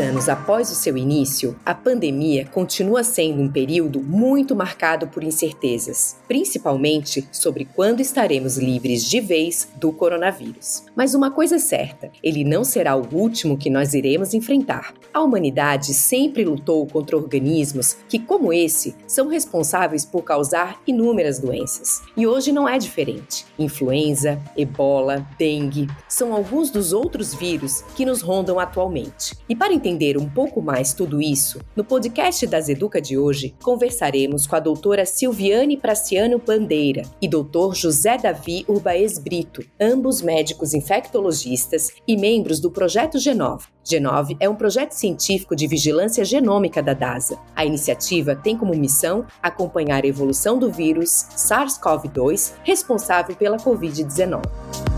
Anos após o seu início, a pandemia continua sendo um período muito marcado por incertezas, principalmente sobre quando estaremos livres de vez do coronavírus. Mas uma coisa é certa: ele não será o último que nós iremos enfrentar. A humanidade sempre lutou contra organismos que, como esse, são responsáveis por causar inúmeras doenças. E hoje não é diferente. Influenza, ebola, dengue são alguns dos outros vírus que nos rondam atualmente. E para para entender um pouco mais tudo isso, no podcast das Educa de hoje, conversaremos com a doutora Silviane Praciano Bandeira e doutor José Davi Urbaez Brito, ambos médicos infectologistas e membros do Projeto Genove. Genove é um projeto científico de vigilância genômica da DASA. A iniciativa tem como missão acompanhar a evolução do vírus SARS-CoV-2 responsável pela Covid-19.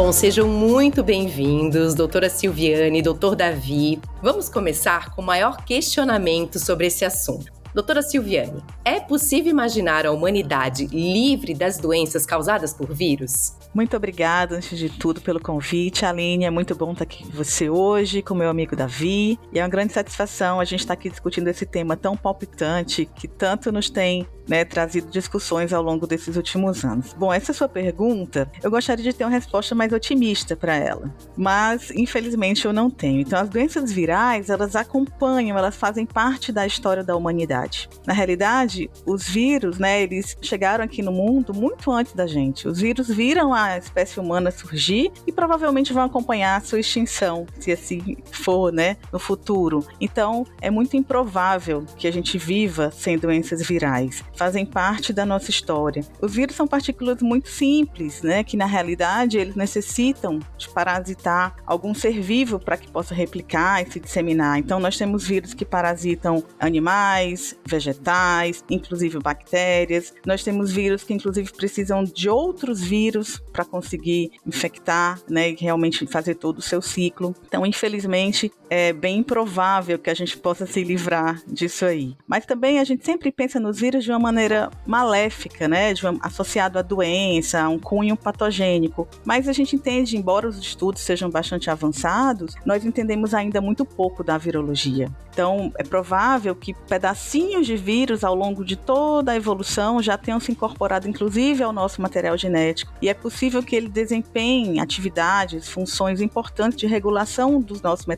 Bom, sejam muito bem-vindos, doutora Silviane, doutor Davi. Vamos começar com o maior questionamento sobre esse assunto. Doutora Silviane, é possível imaginar a humanidade livre das doenças causadas por vírus? Muito obrigada, antes de tudo, pelo convite. Aline, é muito bom estar aqui com você hoje, com meu amigo Davi. E é uma grande satisfação a gente estar aqui discutindo esse tema tão palpitante que tanto nos tem né, trazido discussões ao longo desses últimos anos. Bom, essa sua pergunta, eu gostaria de ter uma resposta mais otimista para ela, mas infelizmente eu não tenho. Então, as doenças virais, elas acompanham, elas fazem parte da história da humanidade. Na realidade, os vírus, né, eles chegaram aqui no mundo muito antes da gente. Os vírus viram a espécie humana surgir e provavelmente vão acompanhar a sua extinção, se assim for, né, no futuro. Então, é muito improvável que a gente viva sem doenças virais. Fazem parte da nossa história. Os vírus são partículas muito simples, né, que na realidade eles necessitam de parasitar algum ser vivo para que possa replicar e se disseminar. Então, nós temos vírus que parasitam animais, vegetais, inclusive bactérias. Nós temos vírus que inclusive precisam de outros vírus para conseguir infectar, né, e realmente fazer todo o seu ciclo. Então, infelizmente, é bem improvável que a gente possa se livrar disso aí. Mas também a gente sempre pensa nos vírus de uma maneira maléfica, né, uma, associado à doença, a um cunho patogênico. Mas a gente entende, embora os estudos sejam bastante avançados, nós entendemos ainda muito pouco da virologia. Então, é provável que pedacinhos de vírus ao longo de toda a evolução já tenham se incorporado, inclusive, ao nosso material genético. E é possível que ele desempenhe atividades, funções importantes de regulação do nosso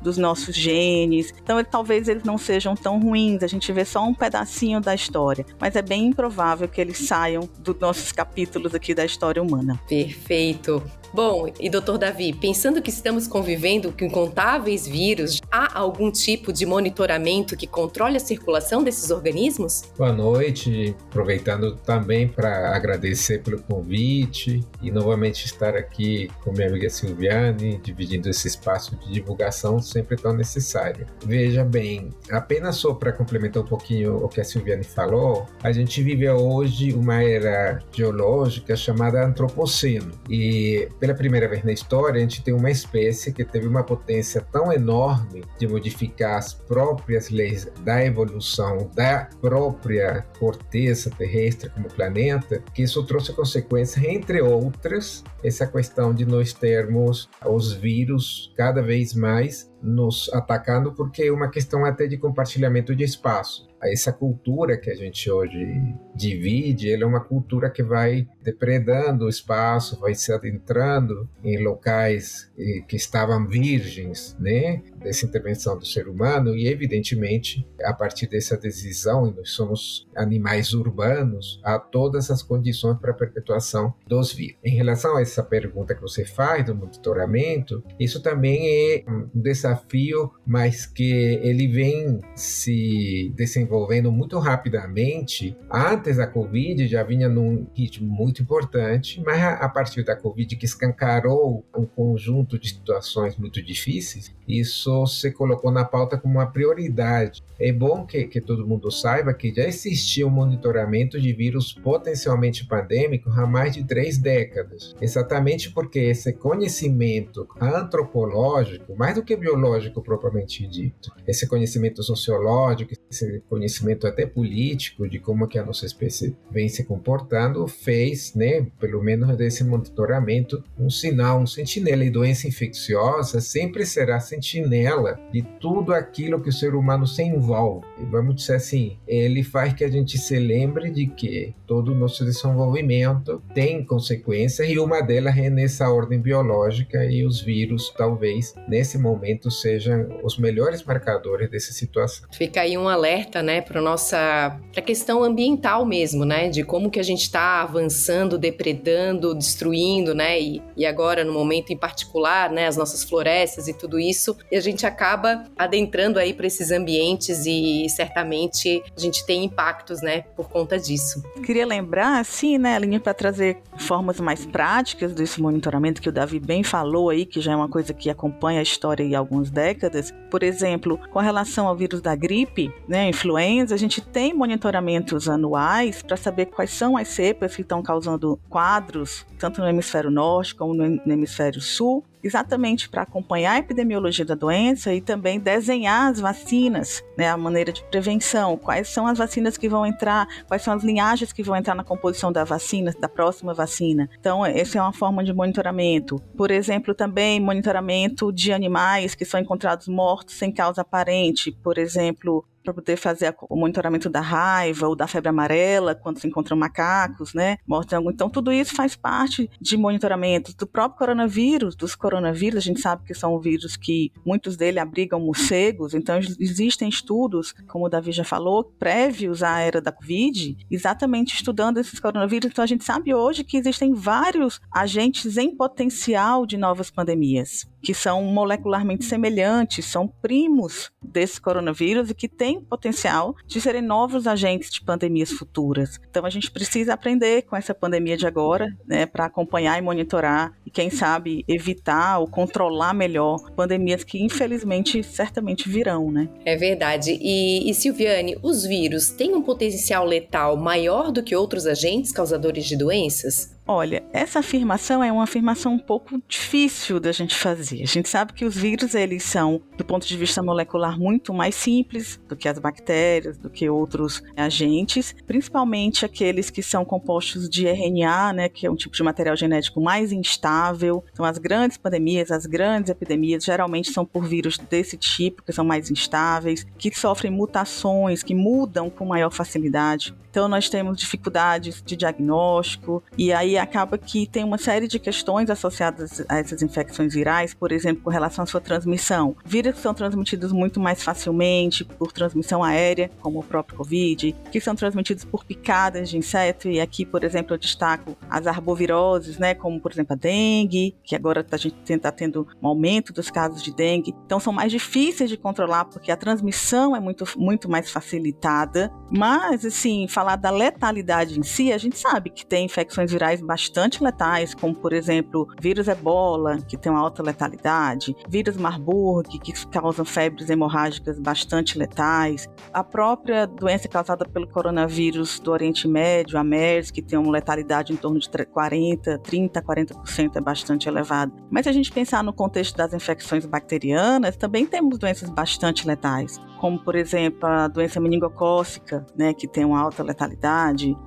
dos nossos genes. Então, ele, talvez eles não sejam tão ruins, a gente vê só um pedacinho da história, mas é bem improvável que eles saiam dos nossos capítulos aqui da história humana. Perfeito. Bom, e doutor Davi, pensando que estamos convivendo com incontáveis vírus, há algum tipo de monitoramento que controle a circulação desses organismos? Boa noite, aproveitando também para agradecer pelo convite e novamente estar aqui com minha amiga Silviane, dividindo esse espaço de divulgação sempre tão necessário. Veja bem, apenas só para complementar um pouquinho o que a Silviane falou, a gente vive hoje uma era geológica chamada antropoceno e pela primeira vez na história, a gente tem uma espécie que teve uma potência tão enorme de modificar as próprias leis da evolução, da própria corteza terrestre como planeta, que isso trouxe consequências, entre outras, essa questão de nós termos os vírus cada vez mais nos atacando, porque é uma questão até de compartilhamento de espaço essa cultura que a gente hoje divide, ela é uma cultura que vai depredando o espaço, vai se adentrando em locais que estavam virgens, né, dessa intervenção do ser humano e evidentemente a partir dessa decisão, e nós somos animais urbanos, há todas as condições para a perpetuação dos vírus. Em relação a essa pergunta que você faz do monitoramento, isso também é um desafio, mas que ele vem se desenvolvendo desenvolvendo muito rapidamente. Antes da Covid já vinha num ritmo muito importante, mas a partir da Covid que escancarou um conjunto de situações muito difíceis, isso se colocou na pauta como uma prioridade. É bom que, que todo mundo saiba que já existia um monitoramento de vírus potencialmente pandêmicos há mais de três décadas, exatamente porque esse conhecimento antropológico, mais do que biológico propriamente dito, esse conhecimento sociológico, esse conhecimento até político de como que a nossa espécie vem se comportando, fez, né, pelo menos desse monitoramento, um sinal, um sentinela. E doença infecciosa sempre será sentinela de tudo aquilo que o ser humano se envolve. Vamos dizer assim, ele faz que a gente se lembre de que todo o nosso desenvolvimento tem consequências e uma delas é nessa ordem biológica e os vírus talvez nesse momento sejam os melhores marcadores dessa situação. Fica aí um alerta, né, para nossa pra questão ambiental mesmo, né, de como que a gente está avançando, depredando, destruindo, né, e, e agora no momento em particular, né, as nossas florestas e tudo isso, e a gente acaba adentrando aí para esses ambientes e certamente a gente tem impactos, né, por conta disso. Queria lembrar, assim, né, Aline, para trazer formas mais práticas desse monitoramento que o Davi bem falou aí, que já é uma coisa que acompanha a história há algumas décadas. Por exemplo, com relação ao vírus da gripe, né, influenza influenza, a gente tem monitoramentos anuais para saber quais são as cepas que estão causando quadros, tanto no hemisfério norte como no hemisfério sul, exatamente para acompanhar a epidemiologia da doença e também desenhar as vacinas, né, a maneira de prevenção, quais são as vacinas que vão entrar, quais são as linhagens que vão entrar na composição da vacina, da próxima vacina. Então, essa é uma forma de monitoramento. Por exemplo, também monitoramento de animais que são encontrados mortos sem causa aparente, por exemplo, para poder fazer o monitoramento da raiva ou da febre amarela quando se encontram macacos, né? Mortos Então, tudo isso faz parte de monitoramento do próprio coronavírus, dos coronavírus. A gente sabe que são vírus que muitos deles abrigam morcegos, então existem estudos, como o Davi já falou, prévios à era da Covid, exatamente estudando esses coronavírus. Então, a gente sabe hoje que existem vários agentes em potencial de novas pandemias que são molecularmente semelhantes, são primos desse coronavírus e que têm potencial de serem novos agentes de pandemias futuras. Então a gente precisa aprender com essa pandemia de agora, né, para acompanhar e monitorar e quem sabe evitar ou controlar melhor pandemias que infelizmente certamente virão, né? É verdade. E, e Silviane, os vírus têm um potencial letal maior do que outros agentes causadores de doenças? Olha, essa afirmação é uma afirmação um pouco difícil da gente fazer. A gente sabe que os vírus eles são, do ponto de vista molecular, muito mais simples do que as bactérias, do que outros agentes, principalmente aqueles que são compostos de RNA, né, que é um tipo de material genético mais instável. Então, as grandes pandemias, as grandes epidemias, geralmente são por vírus desse tipo, que são mais instáveis, que sofrem mutações, que mudam com maior facilidade. Então, nós temos dificuldades de diagnóstico, e aí acaba que tem uma série de questões associadas a essas infecções virais, por exemplo, com relação à sua transmissão. Vírus são transmitidos muito mais facilmente por transmissão aérea, como o próprio Covid, que são transmitidos por picadas de inseto, e aqui, por exemplo, eu destaco as arboviroses, né, como, por exemplo, a dengue, que agora a gente está tendo um aumento dos casos de dengue. Então, são mais difíceis de controlar porque a transmissão é muito, muito mais facilitada. Mas, assim, falando falar da letalidade em si, a gente sabe que tem infecções virais bastante letais, como por exemplo, vírus ebola, que tem uma alta letalidade, vírus Marburg, que causam febres hemorrágicas bastante letais, a própria doença causada pelo coronavírus do Oriente Médio, a MERS, que tem uma letalidade em torno de 40, 30, 40% é bastante elevada. Mas se a gente pensar no contexto das infecções bacterianas, também temos doenças bastante letais, como por exemplo a doença meningocócica, né, que tem uma alta letalidade,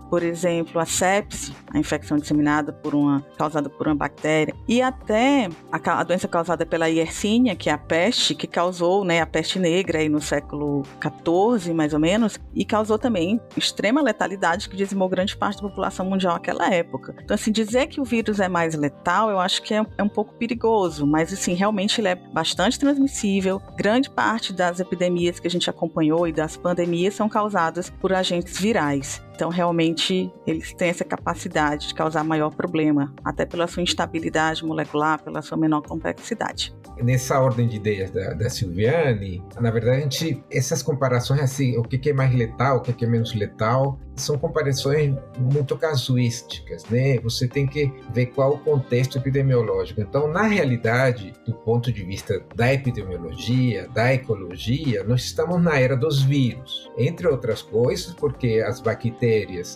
por exemplo a sepse, a infecção disseminada por uma causada por uma bactéria, e até a, a doença causada pela Yersinia, que é a peste, que causou, né, a peste negra aí no século 14 mais ou menos, e causou também extrema letalidade que dizimou grande parte da população mundial naquela época. Então assim dizer que o vírus é mais letal, eu acho que é, é um pouco perigoso, mas assim realmente ele é bastante transmissível. Grande parte das epidemias que a gente acompanhou e das pandemias são causadas por agentes virais. place. Então, realmente, eles têm essa capacidade de causar maior problema, até pela sua instabilidade molecular, pela sua menor complexidade. Nessa ordem de ideias da, da Silviane, na verdade, gente, essas comparações, assim, o que é mais letal, o que é menos letal, são comparações muito casuísticas, né? Você tem que ver qual o contexto epidemiológico. Então, na realidade, do ponto de vista da epidemiologia, da ecologia, nós estamos na era dos vírus. Entre outras coisas, porque as bactérias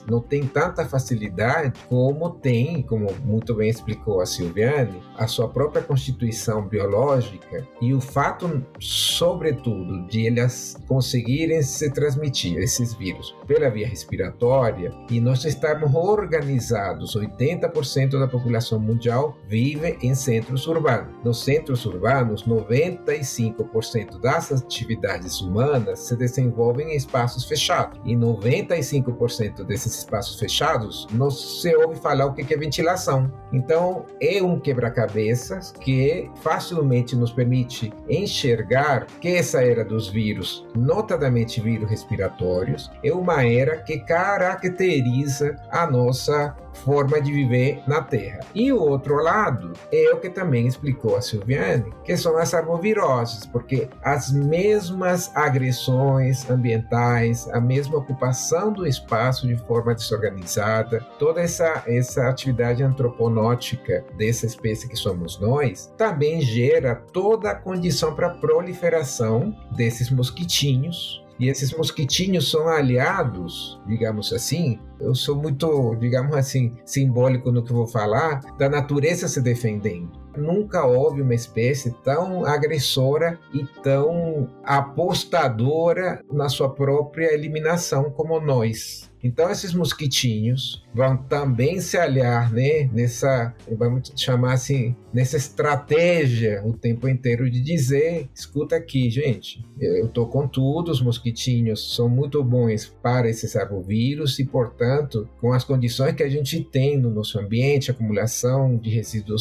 não têm tanta facilidade como tem, como muito bem explicou a Silviane, a sua própria constituição biológica e o fato, sobretudo, de elas conseguirem se transmitir, esses vírus, pela via respiratória e nós estamos organizados, 80% da população mundial vive em centros urbanos. Nos centros urbanos, 95% das atividades humanas se desenvolvem em espaços fechados e 95% desses espaços fechados não se ouve falar o que é ventilação. Então, é um quebra-cabeças que facilmente nos permite enxergar que essa era dos vírus, notadamente vírus respiratórios, é uma era que caracteriza a nossa forma de viver na Terra. E o outro lado é o que também explicou a Silviane, que são as arboviroses, porque as mesmas agressões ambientais, a mesma ocupação do espaço de forma desorganizada, toda essa, essa atividade antroponótica dessa espécie que somos nós, também gera toda a condição para a proliferação desses mosquitinhos e esses mosquitinhos são aliados, digamos assim. Eu sou muito, digamos assim, simbólico no que vou falar, da natureza se defendendo. Nunca houve uma espécie tão agressora e tão apostadora na sua própria eliminação como nós. Então esses mosquitinhos vão também se aliar, né, nessa, vamos chamar assim, nessa estratégia o tempo inteiro de dizer, escuta aqui, gente, eu tô com tudo, os mosquitinhos são muito bons para esses arbovírus e, portanto, com as condições que a gente tem no nosso ambiente, acumulação de resíduo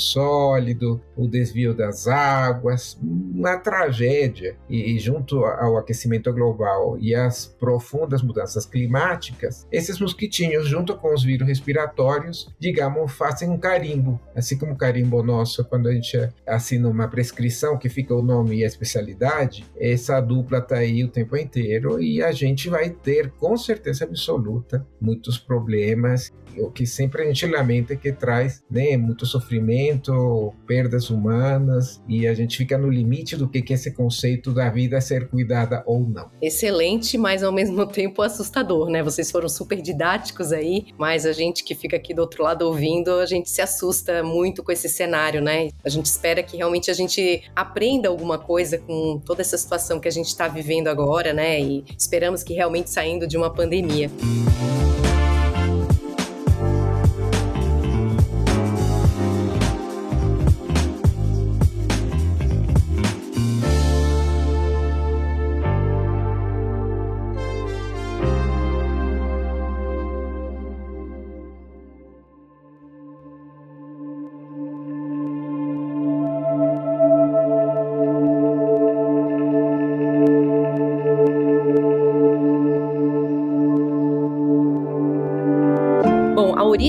o desvio das águas, uma tragédia. E, e junto ao aquecimento global e às profundas mudanças climáticas, esses mosquitinhos, junto com os vírus respiratórios, digamos, fazem um carimbo, assim como o carimbo nosso, quando a gente assina uma prescrição que fica o nome e a especialidade, essa dupla está aí o tempo inteiro e a gente vai ter, com certeza absoluta, muitos problemas o que sempre a gente lamenta é que traz né, muito sofrimento, perdas humanas, e a gente fica no limite do que é esse conceito da vida ser cuidada ou não. Excelente, mas ao mesmo tempo assustador, né? Vocês foram super didáticos aí, mas a gente que fica aqui do outro lado ouvindo, a gente se assusta muito com esse cenário, né? A gente espera que realmente a gente aprenda alguma coisa com toda essa situação que a gente está vivendo agora, né? E esperamos que realmente saindo de uma pandemia.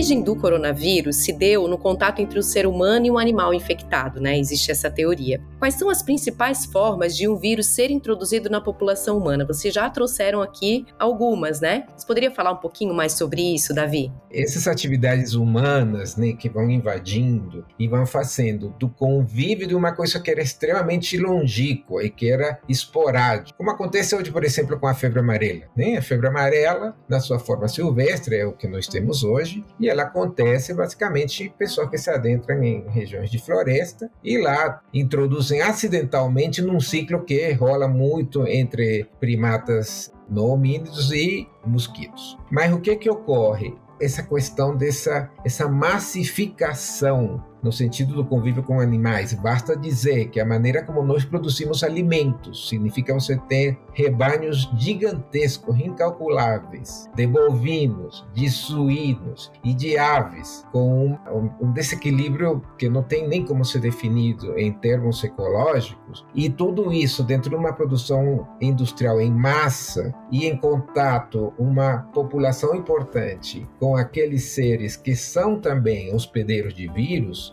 Origem do coronavírus se deu no contato entre o ser humano e um animal infectado, né? Existe essa teoria. Quais são as principais formas de um vírus ser introduzido na população humana? Vocês já trouxeram aqui algumas, né? Você poderia falar um pouquinho mais sobre isso, Davi? Essas atividades humanas, né, que vão invadindo e vão fazendo do convívio de uma coisa que era extremamente longínqua e que era esporádica, como acontece hoje, por exemplo, com a febre amarela. Né? A febre amarela, na sua forma silvestre, é o que nós temos hoje, e ela acontece basicamente em pessoas que se adentram em regiões de floresta e lá introduzem acidentalmente num ciclo que rola muito entre primatas não homínidos e mosquitos. Mas o que que ocorre? Essa questão dessa essa massificação no sentido do convívio com animais. Basta dizer que a maneira como nós produzimos alimentos significa você ter rebanhos gigantescos, incalculáveis, de bovinos, de suínos e de aves, com um, desequilíbrio que não tem nem como ser definido em termos ecológicos, e tudo isso dentro de uma produção industrial em massa e em contato uma população importante com aqueles seres que são também hospedeiros de vírus,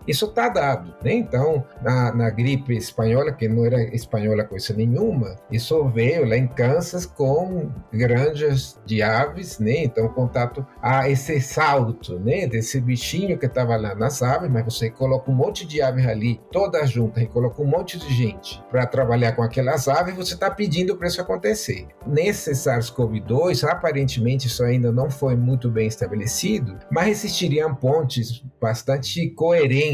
isso está dado. Né? Então, na, na, gripe espanhola, que não era espanhola coisa nenhuma, isso veio lá em Kansas com granjas de aves, né? então contato a esse salto né? desse bichinho que estava lá nas aves, mas você coloca um monte de aves ali, todas juntas, e coloca um monte de gente para trabalhar com aquelas aves, você está pedindo para isso acontecer. Nesse SARS-CoV-2, aparentemente isso ainda não foi muito bem estabelecido, mas existiriam pontes bastante coerentes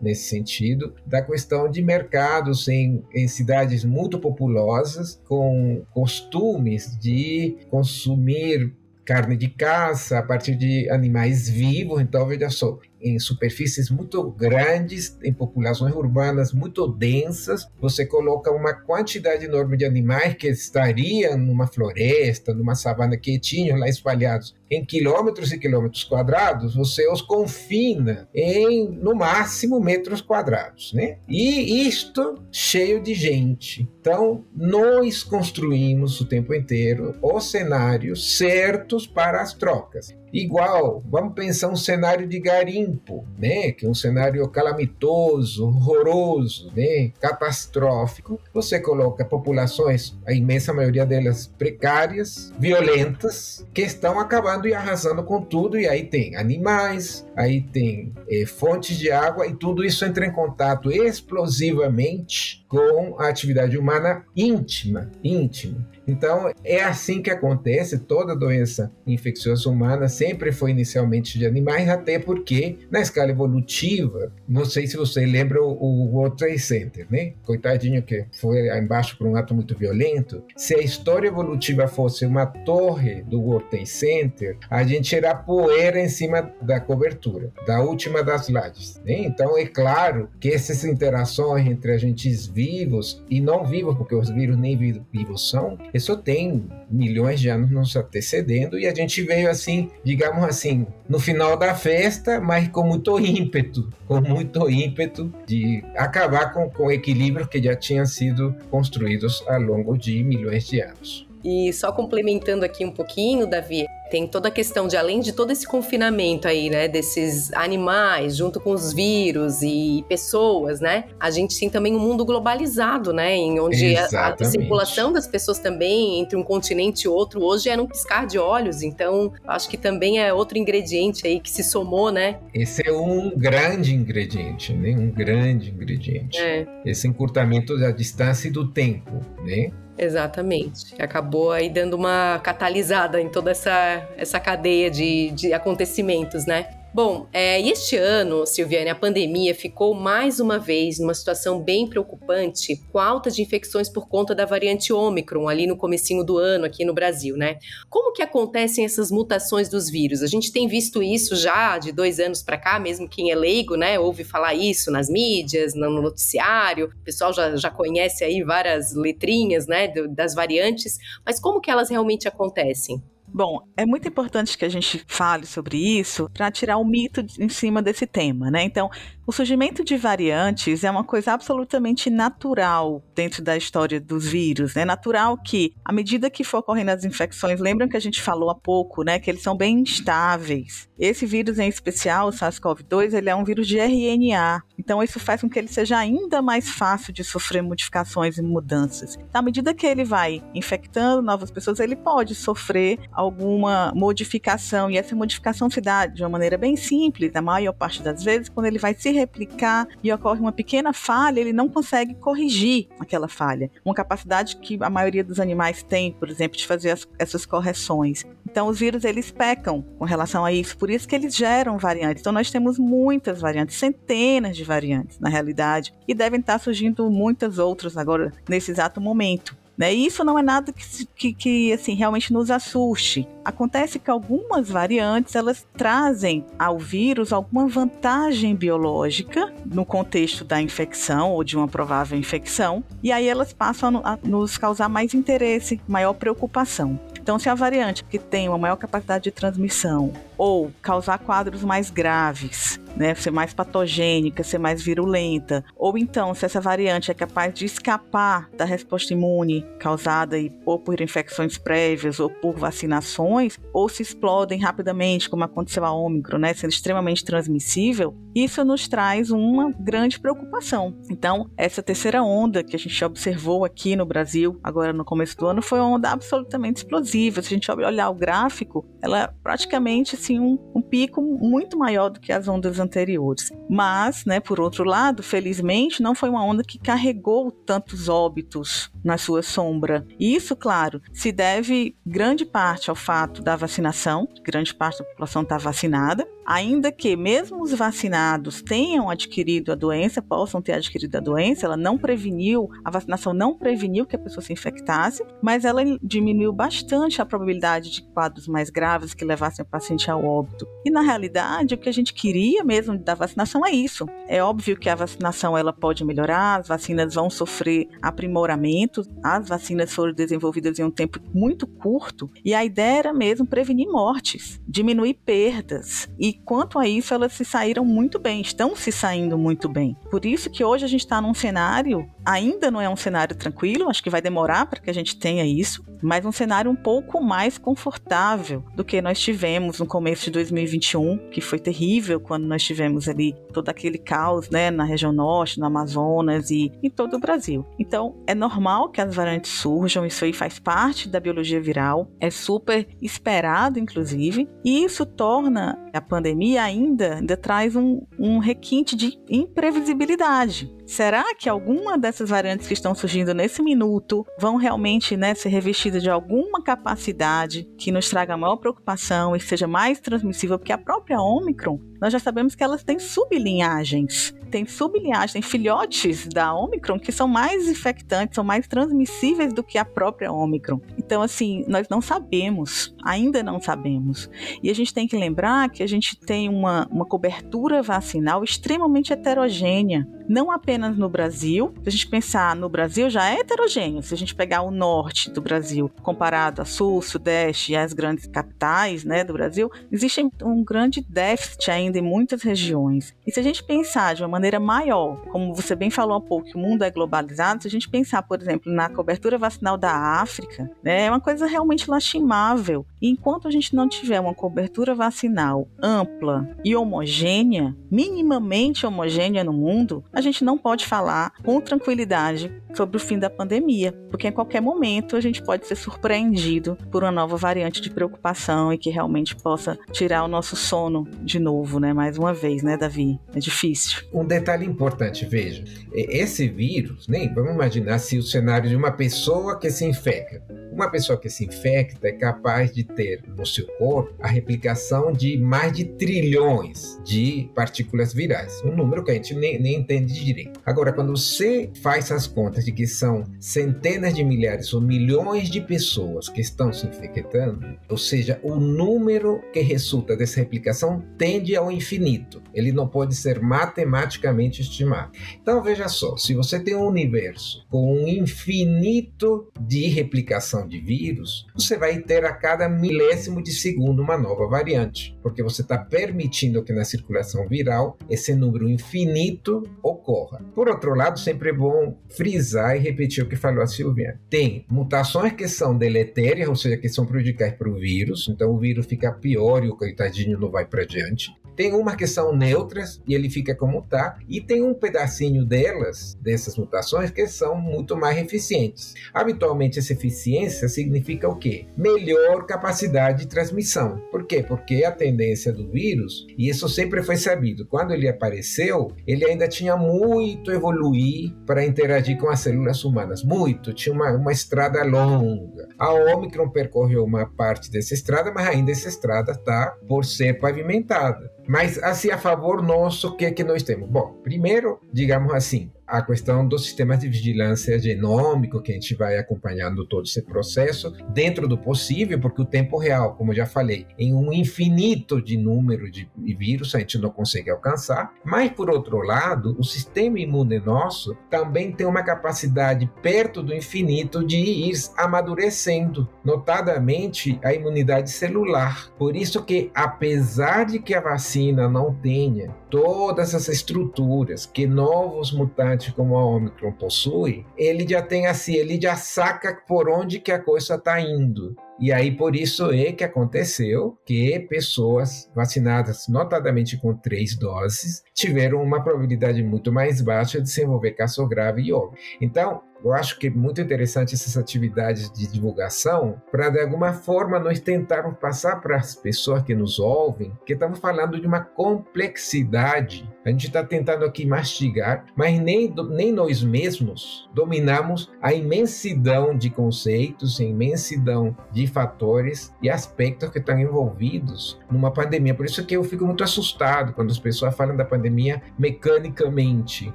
nesse sentido, da questão de mercados em, em cidades muito populosas, com costumes de consumir carne de caça a partir de animais vivos. Então, veja só, em superfícies muito grandes, em populações urbanas muito densas, você coloca uma quantidade enorme de animais que estariam numa floresta, numa savana quietinhos lá espalhados em quilômetros e quilômetros quadrados, você os confina em no máximo metros quadrados, né? E isto cheio de gente. Então, nós construímos o tempo inteiro os cenários certos para as trocas. Igual, vamos pensar um cenário de garimpo, né? Que é um cenário calamitoso, horroroso, né? Catastrófico. Você coloca populações, a imensa maioria delas precárias, violentas, que estão acabando e arrasando com tudo. E aí tem animais, aí tem é, fontes de água e tudo isso entra em contato explosivamente com a atividade humana íntima, íntima. Então, é assim que acontece. Toda doença infecciosa humana sempre foi inicialmente de animais, até porque, na escala evolutiva, não sei se você lembra o, World Trade Center, né? Coitadinho que foi embaixo por um ato muito violento. Se a história evolutiva fosse uma torre do World Trade Center, a gente era poeira em cima da cobertura, da última das lajes. Né? Então, é claro que essas interações entre agentes vivos e não vivos, porque os vírus nem vivos são, isso tem milhões de anos nos antecedendo e a gente veio assim, digamos assim, no final da festa, mas com muito ímpeto, com muito ímpeto de acabar com, com equilíbrios que já tinham sido construídos ao longo de milhões de anos. E só complementando aqui um pouquinho, Davi, tem toda a questão de, além de todo esse confinamento aí, né, desses animais, junto com os vírus e pessoas, né, a gente tem também um mundo globalizado, né, em onde a, a, circulação das pessoas também entre um continente e outro hoje é num piscar de olhos, então acho que também é outro ingrediente aí que se somou, né. Esse é um grande ingrediente, né, um grande ingrediente. É. Esse encurtamento da distância e do tempo, né. Exatamente. Acabou aí dando uma catalisada em toda essa, essa cadeia de, de acontecimentos, né? Bom, é, este ano, Silviane, a pandemia ficou mais uma vez numa situação bem preocupante com alta de infecções por conta da variante Ômicron ali no comecinho do ano aqui no Brasil, né? Como que acontecem essas mutações dos vírus? A gente tem visto isso já de dois anos para cá, mesmo quem é leigo, né? Ouve falar isso nas mídias, no noticiário, o pessoal já, já conhece aí várias letrinhas, né, das variantes, mas como que elas realmente acontecem? Bom, é muito importante que a gente fale sobre isso para tirar o mito em cima desse tema, né? Então, O surgimento de variantes é uma coisa absolutamente natural dentro da história dos vírus. É natural que, à medida que for ocorrendo as infecções, lembram que a gente falou há pouco, né, que eles são bem instáveis. Esse vírus em especial, o SARS-CoV-2, ele é um vírus de RNA. Então isso faz com que ele seja ainda mais fácil de sofrer modificações e mudanças. Então, à medida que ele vai infectando novas pessoas, ele pode sofrer alguma modificação e essa modificação se dá de uma maneira bem simples, na maior parte das vezes, quando ele vai se replicar e ocorre uma pequena falha, ele não consegue corrigir aquela falha. Uma capacidade que a maioria dos animais tem, por exemplo, de fazer as, essas correções. Então, os vírus eles pecam com relação a isso, por isso que eles geram variantes. Então, nós temos muitas variantes, centenas de variantes na realidade, e devem estar surgindo muitas outras agora nesse exato momento. Né? E isso não é nada que, que, que, assim, realmente nos assuste. Acontece que algumas variantes elas trazem ao vírus alguma vantagem biológica no contexto da infecção ou de uma provável infecção, e aí elas passam a, a nos causar mais interesse, maior preocupação. Então, se a variante que tem uma maior capacidade de transmissão ou causar quadros mais graves, né, ser mais patogênica, ser mais virulenta, ou então se essa variante é capaz de escapar da resposta imune causada ou por infecções prévias ou por vacinações, ou se explodem rapidamente, como aconteceu a Ômicron, né, sendo extremamente transmissível, isso nos traz uma grande preocupação. Então, essa terceira onda que a gente observou aqui no Brasil, agora no começo do ano, foi uma onda absolutamente explosiva. Se a gente olhar o gráfico, ela é praticamente assim, um, um pico muito maior do que as ondas anteriores. Mas, né, por outro lado, felizmente, não foi uma onda que carregou tantos óbitos na sua sombra. Isso, claro, se deve grande parte ao fato da vacinação, grande parte da população está vacinada, ainda que mesmo os vacinados tenham adquirido a doença, possam ter adquirido a doença, ela não preveniu, a vacinação não preveniu que a pessoa se infectasse, mas ela diminuiu bastante a probabilidade de quadros mais graves que levassem o paciente ao óbito. E na realidade, o que a gente queria mesmo da vacinação é isso. É óbvio que a vacinação ela pode melhorar, as vacinas vão sofrer aprimoramento, as vacinas foram desenvolvidas em um tempo muito curto e a ideia era mesmo prevenir mortes, diminuir perdas e quanto a isso, elas se saíram muito bem, estão se saindo muito bem. Por isso que hoje a gente está num cenário, ainda não é um cenário tranquilo, acho que vai demorar para que a gente tenha isso, mas um cenário um pouco mais confortável do que nós tivemos no começo de 2021, que foi terrível quando nós tivemos ali todo aquele caos, né, na região norte, no Amazonas e em todo o Brasil. Então, é normal que as variantes surjam, isso aí faz parte da biologia viral, é super esperado, inclusive, e isso torna a pandemia ainda, ainda traz um, um requinte de imprevisibilidade. Será que alguma dessas variantes que estão surgindo nesse minuto vão realmente né, ser revestidas de alguma capacidade que nos traga maior preocupação e seja mais transmissível? Porque a própria Omicron, nós já sabemos que elas têm sublinhagens tem sublinhagens, tem filhotes da Omicron que são mais infectantes, são mais transmissíveis do que a própria Omicron. Então, assim, nós não sabemos, ainda não sabemos. E a gente tem que lembrar que a gente tem uma, uma cobertura vacinal extremamente heterogênea não apenas no Brasil. Se a gente pensar no Brasil, já é heterogêneo. Se a gente pegar o norte do Brasil comparado a sul, sudeste e as grandes capitais né, do Brasil, existe um grande déficit ainda em muitas regiões. E se a gente pensar de uma maneira maior, como você bem falou há pouco, que o mundo é globalizado, se a gente pensar, por exemplo, na cobertura vacinal da África, né, é uma coisa realmente lastimável. E enquanto a gente não tiver uma cobertura vacinal ampla e homogênea, minimamente homogênea no mundo, a gente não pode falar com tranquilidade sobre o fim da pandemia, porque em qualquer momento a gente pode ser surpreendido por uma nova variante de preocupação e que realmente possa tirar o nosso sono de novo, né? Mais uma vez, né, Davi? É difícil. Um detalhe importante, veja, esse vírus, nem vamos imaginar se o cenário de uma pessoa que se infecta. Uma pessoa que se infecta é capaz de ter no seu corpo a replicação de mais de trilhões de partículas virais, um número que a gente nem, nem entende de direito. Agora, quando você faz as contas de que são centenas de milhares ou milhões de pessoas que estão se infectando, ou seja, o número que resulta dessa replicação tende ao infinito. Ele não pode ser matematicamente estimado. Então, veja só, se você tem um universo com um infinito de replicação de vírus, você vai ter a cada milésimo de segundo uma nova variante, porque você está permitindo que na circulação viral esse número infinito ocorra. Por outro lado, sempre é bom frisar e repetir o que falou a Silvia. Tem mutações que são deletérias, ou seja, que são prejudiciais para o vírus, então o vírus fica pior e o coitadinho não vai para diante. Tem umas que são neutras e ele fica como está, e tem um pedacinho delas, dessas mutações, que são muito mais eficientes. Habitualmente, essa eficiência significa o quê? Melhor capacidade de transmissão. Por quê? Porque a tendência do vírus, e isso sempre foi sabido, quando ele apareceu, ele ainda tinha muito evoluir para interagir com as células humanas. Muito, tinha uma, uma estrada longa. A Omicron percorreu uma parte dessa estrada, mas ainda essa estrada está por ser pavimentada. Mas, assim, a favor nosso, o que é que nós temos? Bom, primeiro, digamos assim, a questão dos sistemas de vigilância genômico, que a gente vai acompanhando todo esse processo, dentro do possível, porque o tempo real, como eu já falei, em um infinito de número de vírus a gente não consegue alcançar, mas por outro lado, o sistema imune nosso também tem uma capacidade perto do infinito de ir amadurecendo, notadamente a imunidade celular. Por isso que, apesar de que a vacina não tenha todas essas estruturas que novos mutantes como a Omicron possui, ele já tem assim, ele já saca por onde que a coisa está indo. E aí, por isso é que aconteceu que pessoas vacinadas, notadamente com três doses, tiveram uma probabilidade muito mais baixa de desenvolver caso grave e óbito. Então, eu acho que é muito interessante essas atividades de divulgação para, de alguma forma, nós tentarmos passar para as pessoas que nos ouvem que estamos falando de uma complexidade. A gente está tentando aqui mastigar, mas nem, nem nós mesmos dominamos a imensidão de conceitos, a imensidão de fatores e aspectos que estão envolvidos numa pandemia. Por isso que eu fico muito assustado quando as pessoas falam da pandemia mecanicamente,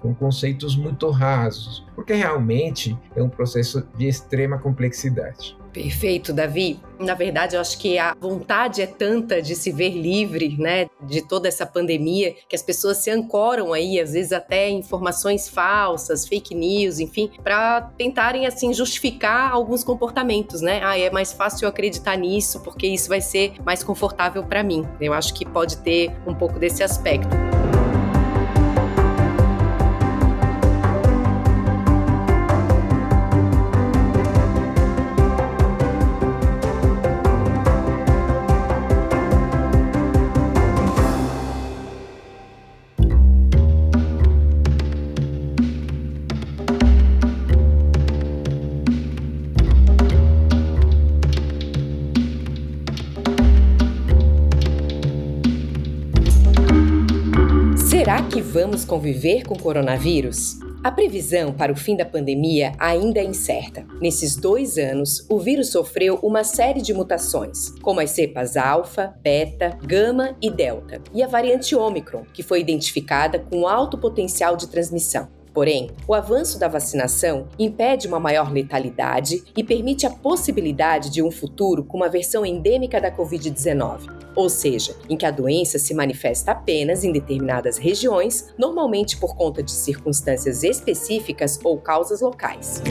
com conceitos muito rasos, porque realmente é um processo de extrema complexidade. Perfeito, Davi. Na verdade, eu acho que a vontade é tanta de se ver livre, né, de toda essa pandemia, que as pessoas se ancoram aí, às vezes até informações falsas, fake news, enfim, para tentarem assim justificar alguns comportamentos, né? Ah, é mais fácil eu acreditar nisso porque isso vai ser mais confortável para mim. Eu acho que pode ter um pouco desse aspecto. Vamos conviver com o coronavírus? A previsão para o fim da pandemia ainda é incerta. Nesses dois anos, o vírus sofreu uma série de mutações, como as cepas alfa, beta, gama e delta, e a variante Omicron, que foi identificada com alto potencial de transmissão. Porém, o avanço da vacinação impede uma maior letalidade e permite a possibilidade de um futuro com uma versão endêmica da Covid-19, ou seja, em que a doença se manifesta apenas em determinadas regiões, normalmente por conta de circunstâncias específicas ou causas locais.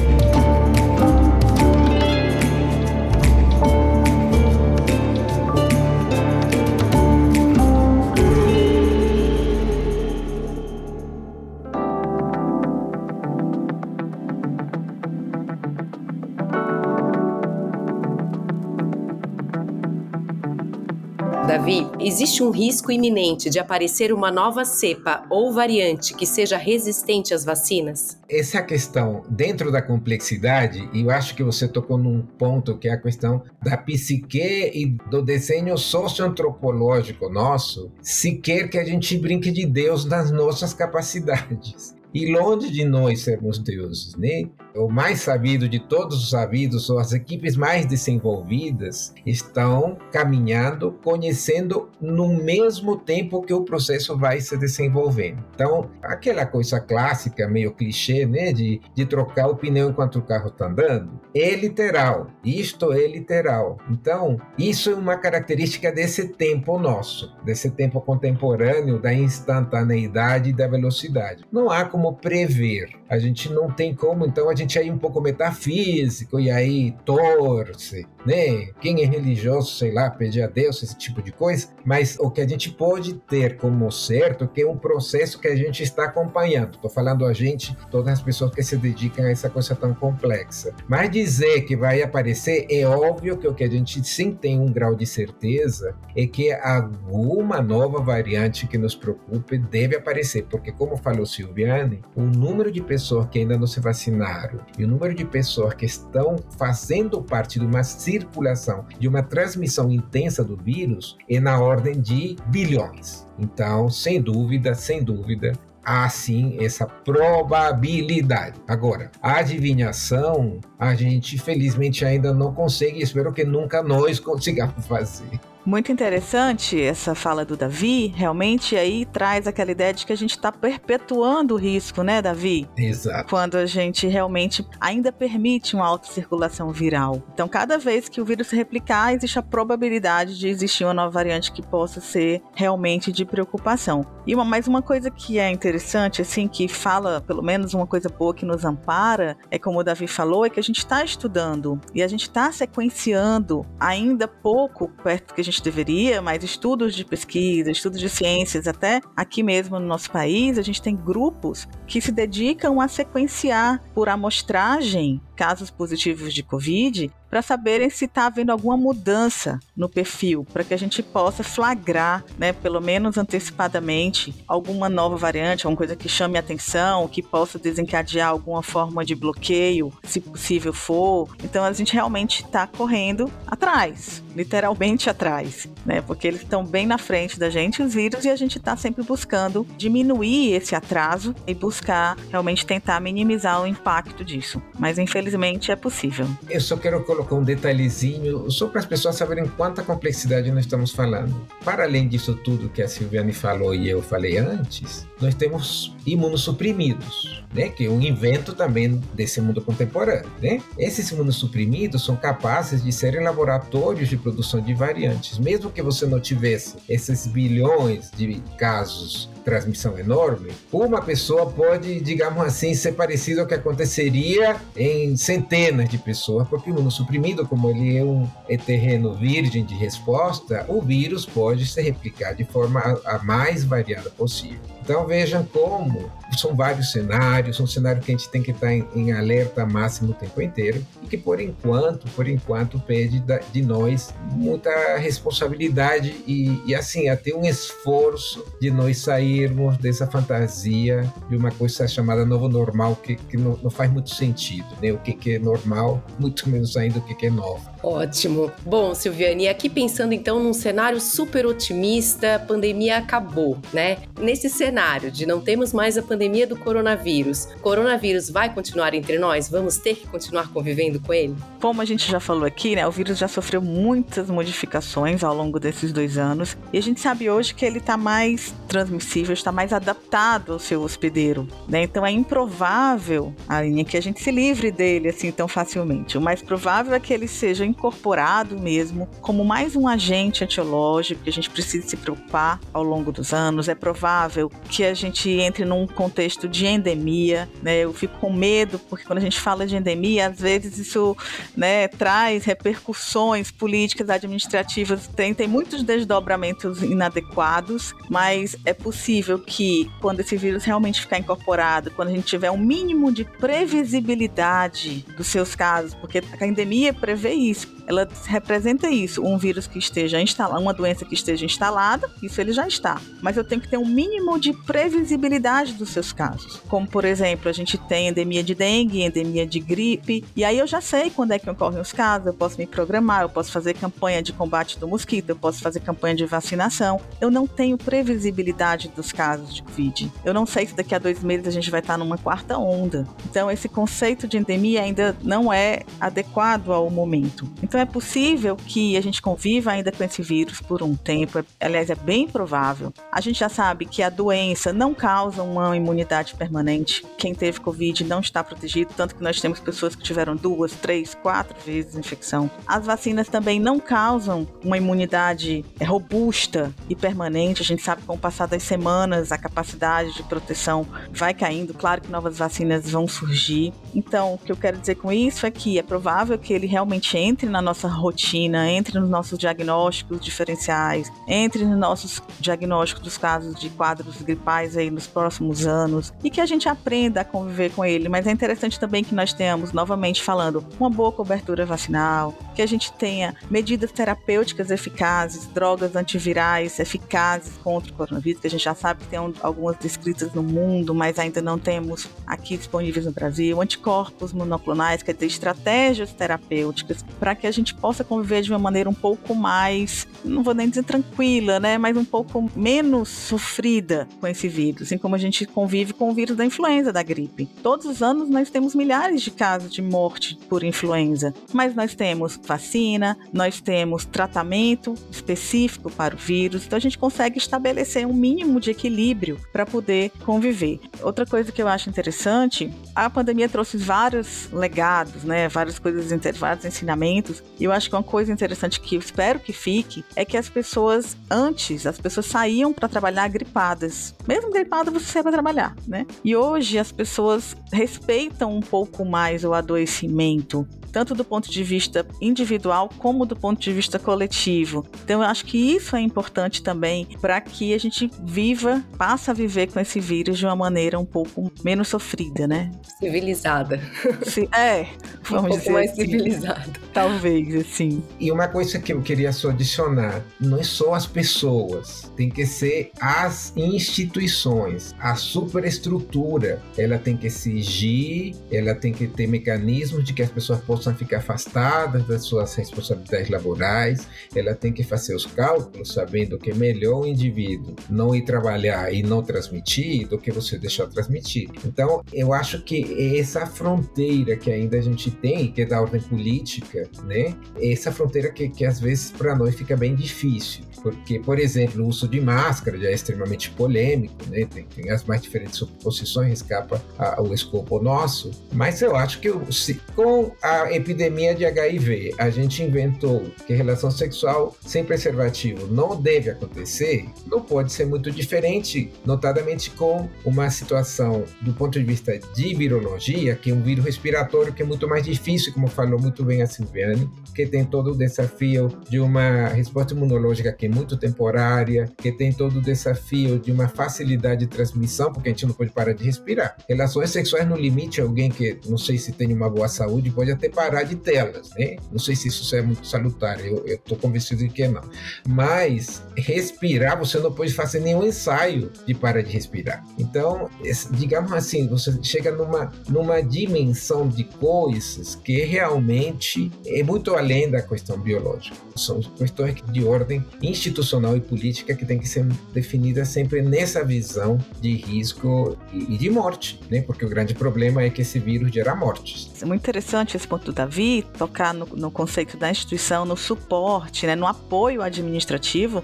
Existe um risco iminente de aparecer uma nova cepa ou variante que seja resistente às vacinas? Essa questão dentro da complexidade, e eu acho que você tocou num ponto que é a questão da psique e do desenho socioantropológico nosso, se quer que a gente brinque de Deus nas nossas capacidades. E longe de nós sermos deuses, né? o mais sabido de todos os sabidos, ou as equipes mais desenvolvidas, estão caminhando, conhecendo no mesmo tempo que o processo vai se desenvolvendo. Então, aquela coisa clássica, meio clichê, né, de, de trocar o pneu enquanto o carro está andando, é literal. Isto é literal. Então, isso é uma característica desse tempo nosso, desse tempo contemporâneo, da instantaneidade e da velocidade. Não há como como prever. A gente não tem como, então a gente é um pouco metafísico e aí torce, né? Quem é religioso, sei lá, pedir a Deus, esse tipo de coisa. Mas o que a gente pode ter como certo é que é um processo que a gente está acompanhando. Estou falando a gente, todas as pessoas que se dedicam a essa coisa tão complexa. Mas dizer que vai aparecer, é óbvio que o que a gente sim tem um grau de certeza é que alguma nova variante que nos preocupe deve aparecer, porque como falou Silviane, o número de pessoas que ainda não se vacinaram e o número de pessoas que estão fazendo parte de uma circulação, de uma transmissão intensa do vírus, é na ordem de bilhões. Então, sem dúvida, sem dúvida, há sim essa probabilidade. Agora, a adivinhação, a gente felizmente ainda não consegue, espero que nunca nós consigamos fazer. Muito interessante essa fala do Davi, realmente aí traz aquela ideia de que a gente está perpetuando o risco, né, Davi? Exato. Quando a gente realmente ainda permite uma alta circulação viral. Então, cada vez que o vírus se replicar, existe a probabilidade de existir uma nova variante que possa ser realmente de preocupação. E uma, mais uma coisa que é interessante, assim, que fala, pelo menos uma coisa boa que nos ampara, é como o Davi falou, é que a gente está estudando e a gente está sequenciando ainda pouco perto que a gente gente deveria, mas estudos de pesquisa, estudos de ciências, até aqui mesmo no nosso país, a gente tem grupos que se dedicam a sequenciar por amostragem casos positivos de Covid para saberem se está havendo alguma mudança no perfil, para que a gente possa flagrar, né, pelo menos antecipadamente, alguma nova variante, alguma coisa que chame atenção, que possa desencadear alguma forma de bloqueio, se possível for. Então a gente realmente está correndo atrás, literalmente atrás, né, porque eles estão bem na frente da gente, os vírus, e a gente está sempre buscando diminuir esse atraso e buscar realmente tentar minimizar o impacto disso. Mas infelizmente é possível. Eu só quero colocar colocar um detalhezinho só para as pessoas saberem quanta complexidade nós estamos falando. Para além disso tudo que a Silviane falou e eu falei antes, nós temos imunossuprimidos, né? que é um invento também desse mundo contemporâneo. Né? Esses imunossuprimidos são capazes de serem laboratórios de produção de variantes. Mesmo que você não tivesse esses bilhões de casos transmissão enorme, uma pessoa pode, digamos assim, ser parecido ao que aconteceria em centenas de pessoas, porque o imunossuprimido, como ele é um terreno virgem de resposta, o vírus pode se replicar de forma a, a mais variada possível. Então vejam como são vários cenários, um cenário que a gente tem que estar em, em alerta máximo o tempo inteiro e que por enquanto, por enquanto pede da, de nós muita responsabilidade e, e assim até um esforço de nós sairmos dessa fantasia de uma coisa chamada novo normal que, que não, não faz muito sentido, né? O que, que é normal, muito menos ainda o que, que é novo. Ótimo. Bom, Silviane, aqui pensando então num cenário super otimista, a pandemia acabou, né? Nesse cenário de não termos mais a pandemia do coronavírus, coronavírus vai continuar entre nós? Vamos ter que continuar convivendo com ele? Como a gente já falou aqui, né? O vírus já sofreu muitas modificações ao longo desses dois anos e a gente sabe hoje que ele está mais transmissível, está mais adaptado ao seu hospedeiro, né? Então é improvável, Aline, que a gente se livre dele assim tão facilmente. O mais provável é que ele seja incorporado mesmo como mais um agente etiológico que a gente precisa se preocupar ao longo dos anos. É provável que a gente entre num contexto de endemia, né? Eu fico com medo porque quando a gente fala de endemia, às vezes isso, né, traz repercussões políticas, administrativas, tem, tem muitos desdobramentos inadequados, mas é possível que quando esse vírus realmente ficar incorporado, quando a gente tiver um mínimo de previsibilidade dos seus casos, porque a endemia prevê isso, ela representa isso, um vírus que esteja instalado, uma doença que esteja instalada, isso ele já está. Mas eu tenho que ter um mínimo de previsibilidade dos seus casos. Como, por exemplo, a gente tem endemia de dengue, endemia de gripe, e aí eu já sei quando é que ocorrem os casos, eu posso me programar, eu posso fazer campanha de combate do mosquito, eu posso fazer campanha de vacinação. Eu não tenho previsibilidade dos casos de Covid. Eu não sei se daqui a dois meses a gente vai estar numa quarta onda. Então, esse conceito de endemia ainda não é adequado ao momento. Então, Então é possível que a gente conviva ainda com esse vírus por um tempo, aliás, é bem provável. A gente já sabe que a doença não causa uma imunidade permanente. Quem teve Covid não está protegido, tanto que nós temos pessoas que tiveram duas, três, quatro vezes infecção. As vacinas também não causam uma imunidade é, robusta e permanente. A gente sabe que com o passar das semanas a capacidade de proteção vai caindo. Claro que novas vacinas vão surgir. Então, o que eu quero dizer com isso é que é provável que ele realmente entre na nossa rotina, entre nos nossos diagnósticos diferenciais, entre nos nossos diagnósticos dos casos de quadros gripais aí nos próximos anos e que a gente aprenda a conviver com ele. Mas é interessante também que nós tenhamos, novamente falando, uma boa cobertura vacinal, que a gente tenha medidas terapêuticas eficazes, drogas antivirais eficazes contra o coronavírus, que a gente já sabe que tem algumas descritas no mundo, mas ainda não temos aqui disponíveis no Brasil, anticorpos monoclonais, quer dizer, estratégias terapêuticas, para que a gente possa conviver de uma maneira um pouco mais, não vou nem dizer tranquila, né, mas um pouco menos sofrida com esse vírus, assim como a gente convive com o vírus da influenza, da gripe. Todos os anos nós temos milhares de casos de morte por influenza, mas nós temos vacina, nós temos tratamento específico para o vírus, então a gente consegue estabelecer um mínimo de equilíbrio para poder conviver. Outra coisa que eu acho interessante, a pandemia trouxe vários legados, né, várias coisas, vários ensinamentos, e eu acho que uma coisa interessante que eu espero que fique é que as pessoas, antes, as pessoas saíam para trabalhar gripadas. Mesmo gripada, você sai para trabalhar, né? E hoje as pessoas respeitam um pouco mais o adoecimento tanto do ponto de vista individual como do ponto de vista coletivo. Então eu acho que isso é importante também para que a gente viva, passe a viver com esse vírus de uma maneira um pouco menos sofrida, né? Civilizada. Sim, é, vamos um pouco dizer mais assim. civilizada. Talvez, assim. E uma coisa que eu queria só adicionar, não é só as pessoas, tem que ser as instituições, a superestrutura, ela tem que exigir, ela tem que ter mecanismos de que as pessoas possam possam ficar afastadas das suas responsabilidades laborais, ela tem que fazer os cálculos sabendo que é melhor o indivíduo não ir trabalhar e não transmitir do que você deixar transmitir. Então, eu acho que essa fronteira que ainda a gente tem, que é da ordem política, né? Essa fronteira que, que às vezes para nós fica bem difícil, porque, por exemplo, o uso de máscara já é extremamente polêmico, né? Tem, tem as mais diferentes posições, escapa ao escopo nosso, mas eu acho que se, com a epidemia de HIV, a gente inventou que relação sexual sem preservativo não deve acontecer, não pode ser muito diferente, notadamente com uma situação do ponto de vista de virologia, que é um vírus respiratório que é muito mais difícil, como falou muito bem a Silviane, que tem todo o desafio de uma resposta imunológica que é muito temporária, que tem todo o desafio de uma facilidade de transmissão, porque a gente não pode parar de respirar. Relações sexuais no limite, alguém que não sei se tem uma boa saúde pode até parar de telas, né? Não sei se isso é muito salutar, eu estou convencido de que não. Mas respirar, você não pode fazer nenhum ensaio de parar de respirar. Então, digamos assim, você chega numa, numa dimensão de coisas que realmente é muito além da questão biológica. São questões de ordem institucional e política que tem que ser definidas sempre nessa visão de risco e de morte, né? Porque o grande problema é que esse vírus gera mortes. É muito interessante esse ponto Davi tocar no, no, conceito da instituição, no suporte, né, no apoio administrativo.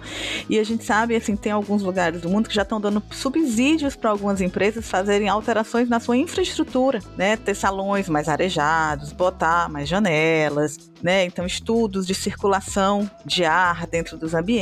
E a gente sabe, assim, tem alguns lugares do mundo que já estão dando subsídios para algumas empresas fazerem alterações na sua infraestrutura, né, ter salões mais arejados, botar mais janelas, né? Então, estudos de circulação de ar dentro dos ambientes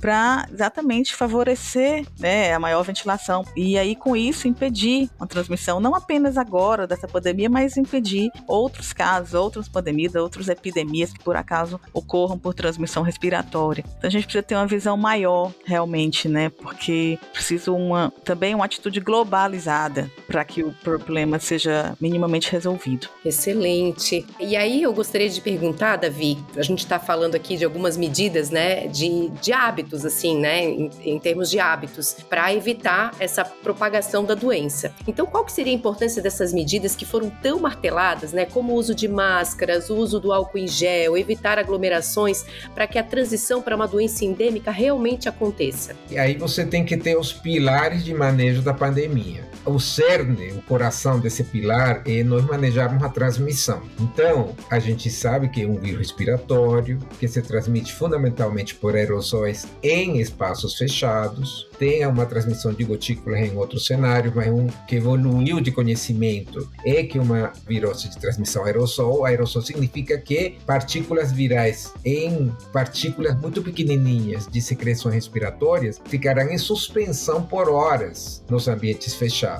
para exatamente favorecer né, a maior ventilação e aí com isso impedir uma transmissão não apenas agora dessa pandemia, mas impedir outros casos, outras pandemias, outras epidemias que por acaso ocorram por transmissão respiratória. Então a gente precisa ter uma visão maior realmente, né? Porque precisa uma também uma atitude globalizada para que o problema seja minimamente resolvido. Excelente. E aí eu gostaria de perguntar, Davi, a gente está falando aqui de algumas medidas, né, de, de hábitos, assim, né, em, em termos de hábitos, para evitar essa propagação da doença. Então, qual que seria a importância dessas medidas que foram tão marteladas, né, como o uso de máscaras, o uso do álcool em gel, evitar aglomerações, para que a transição para uma doença endêmica realmente aconteça? E aí você tem que ter os pilares de manejo da pandemia o cerne, o coração desse pilar é nós manejarmos a transmissão. Então, a gente sabe que é um vírus respiratório que se transmite fundamentalmente por aerossóis em espaços fechados, tem uma transmissão de gotículas em outros cenários, mas um que evoluiu de conhecimento é que uma virose de transmissão aerossol, aerossol significa que partículas virais em partículas muito pequenininhas de secreções respiratórias ficarão em suspensão por horas nos ambientes fechados.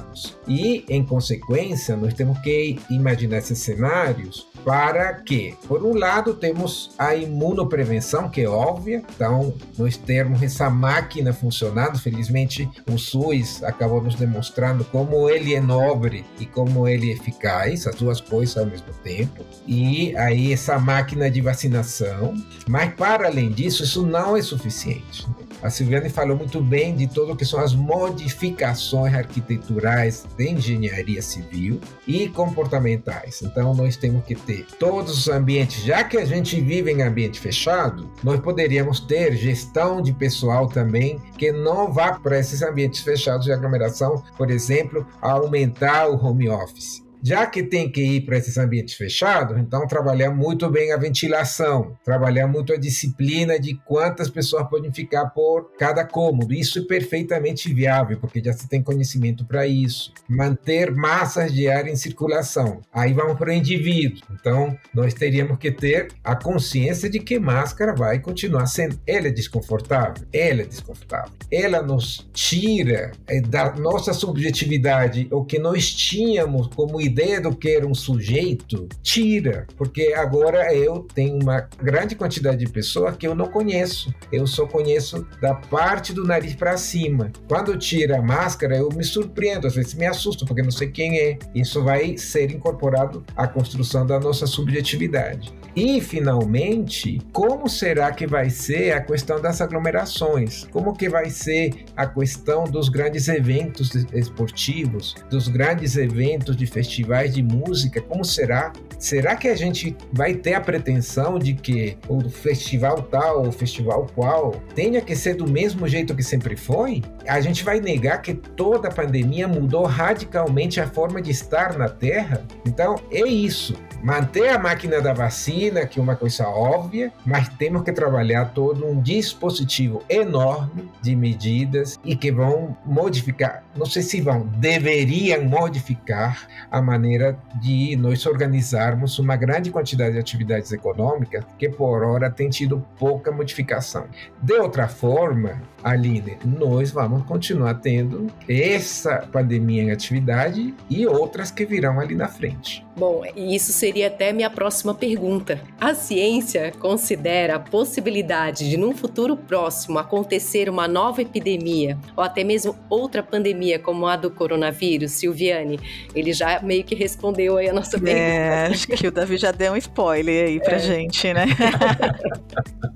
E, em consequência, nós temos que imaginar esses cenários para que, por um lado, temos a imunoprevenção, que é óbvia, então nós termos essa máquina funcionando. Felizmente, o SUS acabou nos demonstrando como ele é nobre e como ele é eficaz, as duas coisas ao mesmo tempo. E aí, essa máquina de vacinação. Mas, para além disso, isso não é suficiente. A Silviane falou muito bem de tudo que são as modificações arquiteturais de engenharia civil e comportamentais. Então, nós temos que ter todos os ambientes, já que a gente vive em ambiente fechado, nós poderíamos ter gestão de pessoal também que não vá para esses ambientes fechados de aglomeração, por exemplo, aumentar o home office já que tem que ir para esses ambientes fechados, então trabalhar muito bem a ventilação, trabalhar muito a disciplina de quantas pessoas podem ficar por cada cômodo. Isso é perfeitamente viável, porque já se tem conhecimento para isso. Manter massas de ar em circulação. Aí vamos para o indivíduo. Então, nós teríamos que ter a consciência de que máscara vai continuar sendo. Ela é desconfortável? Ela é desconfortável. Ela nos tira é, da nossa subjetividade o que nós tínhamos como ideia ideia do que era um sujeito, tira, porque agora eu tenho uma grande quantidade de pessoas que eu não conheço. Eu só conheço da parte do nariz para cima. Quando tira a máscara, eu me surpreendo, às vezes me assusto, porque não sei quem é. Isso vai ser incorporado à construção da nossa subjetividade. E, finalmente, como será que vai ser a questão das aglomerações? Como que vai ser a questão dos grandes eventos esportivos, dos grandes eventos de festivais? de música, como será? Será que a gente vai ter a pretensão de que o festival tal ou festival qual tenha que ser do mesmo jeito que sempre foi? A gente vai negar que toda a pandemia mudou radicalmente a forma de estar na Terra? Então, é isso manter a máquina da vacina, que é uma coisa óbvia, mas temos que trabalhar todo um dispositivo enorme de medidas e que vão modificar, não sei se vão, deveriam modificar a maneira de nós organizarmos uma grande quantidade de atividades econômicas que por hora tem tido pouca modificação. De outra forma, Aline, nós vamos continuar tendo essa pandemia em atividade e outras que virão ali na frente. Bom, isso seria até minha próxima pergunta. A ciência considera a possibilidade de, num futuro próximo, acontecer uma nova epidemia ou até mesmo outra pandemia como a do coronavírus, Silviane? Ele já meio que respondeu aí a nossa é, pergunta. É, acho que o Davi já deu um spoiler aí pra é. gente, né?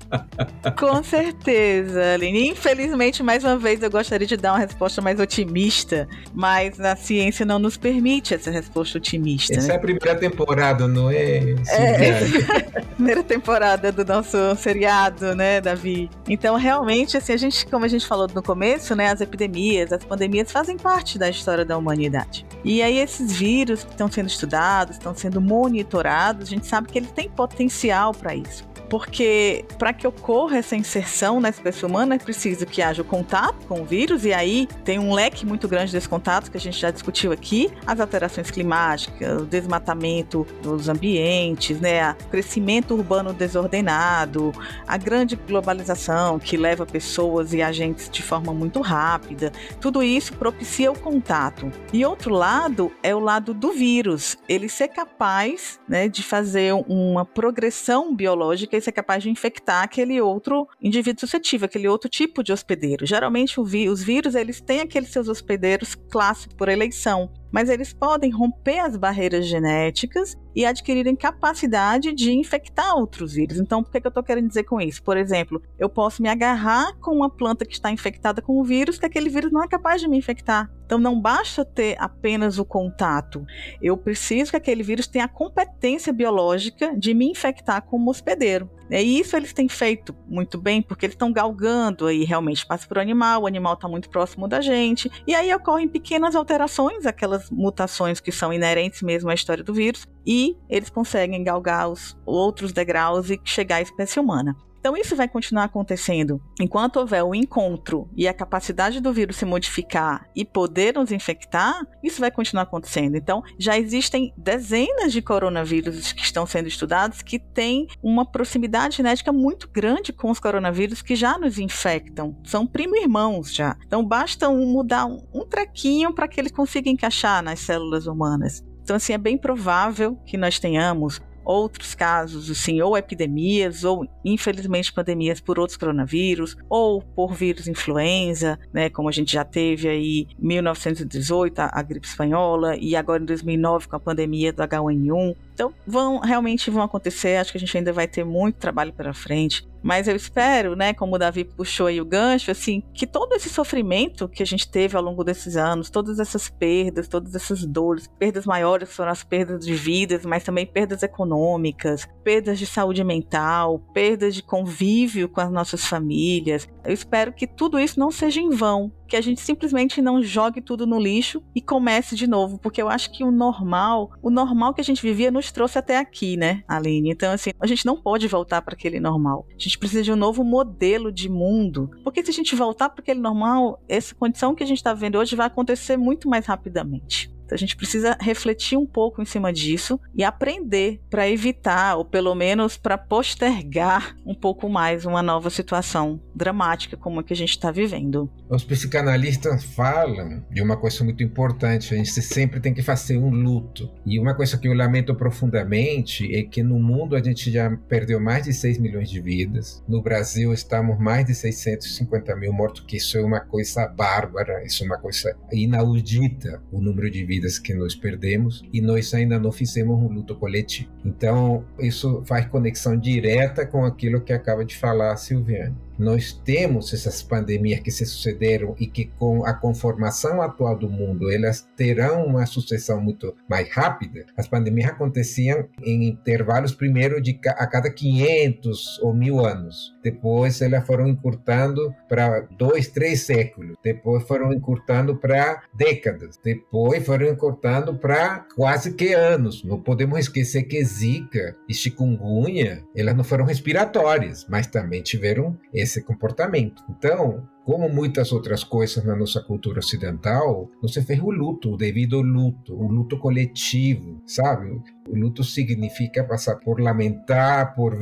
Com certeza, Aline. Infelizmente, mais uma vez, eu gostaria de dar uma resposta mais otimista, mas a ciência não nos permite essa resposta otimista. Essa né? é a primeira temporada, não é? É, primeira temporada do nosso seriado, né, Davi? Então, realmente, assim, a gente, como a gente falou no começo, né, as epidemias, as pandemias fazem parte da história da humanidade. E aí, esses vírus que estão sendo estudados, estão sendo monitorados, a gente sabe que eles têm potencial para isso porque para que ocorra essa inserção na espécie humana é preciso que haja o contato com o vírus, e aí tem um leque muito grande desse contato que a gente já discutiu aqui, as alterações climáticas, o desmatamento dos ambientes, né, o crescimento urbano desordenado, a grande globalização que leva pessoas e agentes de forma muito rápida, tudo isso propicia o contato. E outro lado é o lado do vírus, ele ser capaz né, de fazer uma progressão biológica ser capaz de infectar aquele outro indivíduo suscetível, aquele outro tipo de hospedeiro. Geralmente os vírus eles têm aqueles seus hospedeiros clássicos por eleição mas eles podem romper as barreiras genéticas e adquirirem capacidade de infectar outros vírus. Então, por que, que eu estou querendo dizer com isso? Por exemplo, eu posso me agarrar com uma planta que está infectada com o vírus, que aquele vírus não é capaz de me infectar. Então, não basta ter apenas o contato. Eu preciso que aquele vírus tenha a competência biológica de me infectar como hospedeiro. E isso eles têm feito muito bem, porque eles estão galgando aí realmente passa o animal, o animal está muito próximo da gente, e aí ocorrem pequenas alterações, aquelas mutações que são inerentes mesmo à história do vírus, e eles conseguem galgar os outros degraus e chegar à espécie humana. Então, isso vai continuar acontecendo enquanto houver o encontro e a capacidade do vírus se modificar e poder nos infectar, isso vai continuar acontecendo. Então, já existem dezenas de coronavírus que estão sendo estudados que têm uma proximidade genética muito grande com os coronavírus que já nos infectam. São primo-irmãos já. Então, basta mudar um, um trequinho para que ele consiga encaixar nas células humanas. Então, assim, é bem provável que nós tenhamos outros casos, assim, ou epidemias, ou infelizmente pandemias por outros coronavírus, ou por vírus influenza, né, como a gente já teve aí em 1918 a, a gripe espanhola e agora em 2009 com a pandemia do H1N1. Então, vão realmente vão acontecer, acho que a gente ainda vai ter muito trabalho pela frente. Mas eu espero, né, como o Davi puxou aí o gancho, assim, que todo esse sofrimento que a gente teve ao longo desses anos, todas essas perdas, todas essas dores, perdas maiores foram as perdas de vidas, mas também perdas econômicas, perdas de saúde mental, perdas de convívio com as nossas famílias. Eu espero que tudo isso não seja em vão, que a gente simplesmente não jogue tudo no lixo e comece de novo, porque eu acho que o normal, o normal que a gente vivia nos trouxe até aqui, né, Aline? Então, assim, a gente não pode voltar para aquele normal. A gente precisa de um novo modelo de mundo, porque se a gente voltar para aquele normal, essa condição que a gente está vendo hoje vai acontecer muito mais rapidamente. Então a gente precisa refletir um pouco em cima disso e aprender para evitar, ou pelo menos para postergar um pouco mais uma nova situação dramática como a que a gente está vivendo. Os psicanalistas falam de uma coisa muito importante: a gente sempre tem que fazer um luto. E uma coisa que eu lamento profundamente é que no mundo a gente já perdeu mais de 6 milhões de vidas. No Brasil estamos mais de 650 mil mortos, que isso é uma coisa bárbara, isso é uma coisa inaudita, o número de vidas vidas que nós perdemos e nós ainda não fizemos um luto coletivo. Então, isso faz conexão direta com aquilo que acaba de falar a Silviane nós temos essas pandemias que se sucederam e que com a conformação atual do mundo elas terão uma sucessão muito mais rápida. As pandemias aconteciam em intervalos primeiro de a cada 500 ou mil anos. Depois elas foram encurtando para dois, três séculos. Depois foram encurtando para décadas. Depois foram encurtando para quase que anos. Não podemos esquecer que Zika e chikungunya elas não foram respiratórias, mas também tiveram esse esse comportamento. Então, como muitas outras coisas na nossa cultura ocidental, não se fez o luto, o devido luto, o luto coletivo, sabe? O luto significa passar por lamentar, por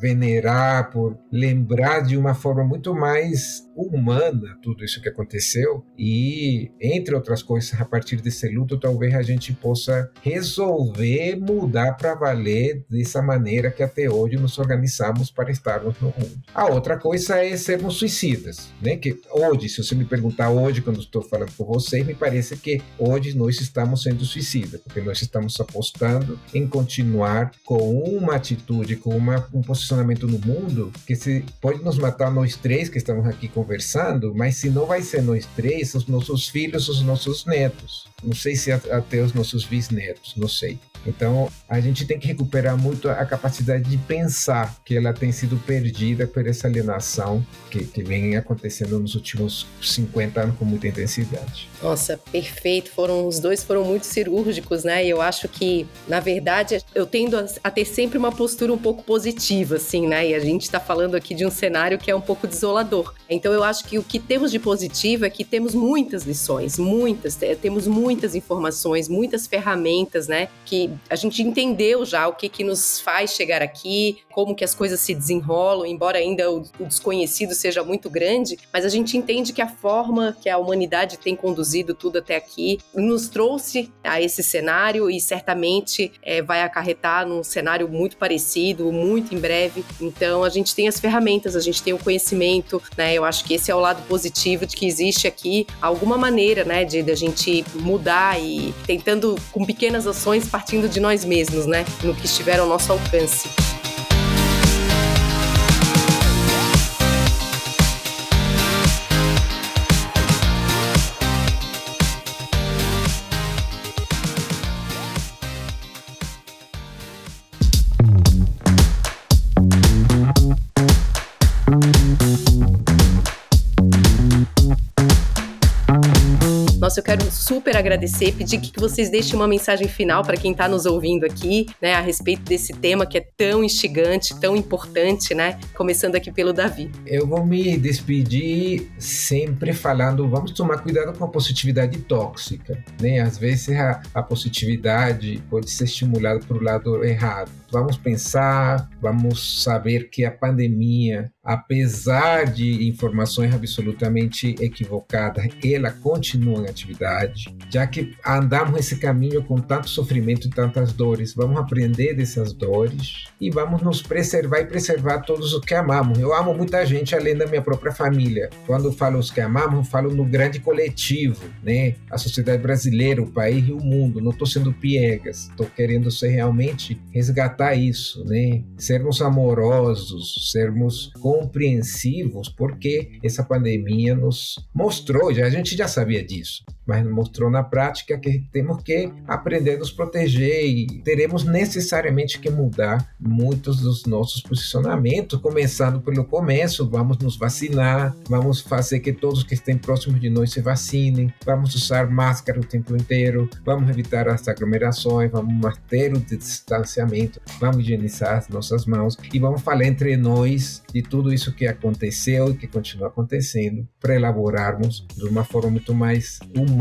venerar, por lembrar de uma forma muito mais humana tudo isso que aconteceu. E, entre outras coisas, a partir desse luto, talvez a gente possa resolver mudar para valer dessa maneira que até hoje nos organizamos para estarmos no mundo. A outra coisa é sermos suicidas, né? Que hoje, se você me perguntar hoje, quando estou falando com você, me parece que hoje nós estamos sendo suicidas, porque nós estamos apostando em continuar com uma atitude, com uma, um posicionamento no mundo que se pode nos matar nós três que estamos aqui conversando, mas se não vai ser nós três, os nossos filhos, os nossos netos. Não sei se até os nossos bisnetos, não sei. Então, a gente tem que recuperar muito a capacidade de pensar que ela tem sido perdida por essa alienação que, que vem acontecendo nos últimos 50 anos com muita intensidade. Nossa, perfeito. Foram os dois foram muito cirúrgicos, né? E eu acho que, na verdade, eu tendo a, a ter sempre uma postura um pouco positiva, assim, né? E a gente está falando aqui de um cenário que é um pouco desolador. Então, eu acho que o que temos de positivo é que temos muitas lições, muitas, temos muitas informações, muitas ferramentas, né? Que a gente entendeu já o que, que nos faz chegar aqui, como que as coisas se desenrolam, embora ainda o, o desconhecido seja muito grande, mas a gente entende que a forma que a humanidade tem conduzido tudo até aqui nos trouxe a esse cenário e certamente é, vai acarretar num cenário muito parecido, muito em breve. Então a gente tem as ferramentas, a gente tem o conhecimento, né? Eu acho que esse é o lado positivo de que existe aqui alguma maneira, né, de, de a gente mudar e tentando com pequenas ações partindo de nós mesmos, né? No que estiver ao nosso alcance. Nossa, eu quero super agradecer, pedir que vocês deixem uma mensagem final para quem está nos ouvindo aqui, né, a respeito desse tema que é tão instigante, tão importante, né? Começando aqui pelo Davi. Eu vou me despedir sempre falando, vamos tomar cuidado com a positividade tóxica, né? Às vezes a, a positividade pode ser estimulada para o lado errado. Vamos pensar, vamos saber que a pandemia, apesar de informações absolutamente equivocadas, ela continua em atividade, já que andamos esse caminho com tanto sofrimento e tantas dores. Vamos aprender dessas dores e vamos nos preservar e preservar todos os que amamos. Eu amo muita gente além da minha própria família. Quando falo os que amamos, falo no grande coletivo, né? A sociedade brasileira, o país e o mundo. Não estou sendo piegas, estou querendo ser realmente resgatar isso, né? Sermos amorosos, sermos compreensivos, porque essa pandemia nos mostrou, já a gente já sabia disso, mas mostrou na prática que temos que aprender a nos proteger e teremos necessariamente que mudar muitos dos nossos posicionamentos, começando pelo começo, vamos nos vacinar, vamos fazer que todos que estão próximos de nós se vacinem, vamos usar máscara o tempo inteiro, vamos evitar as aglomerações, vamos manter o distanciamento, vamos higienizar as nossas mãos e vamos falar entre nós de tudo isso que aconteceu e que continua acontecendo para elaborarmos de uma forma muito mais humana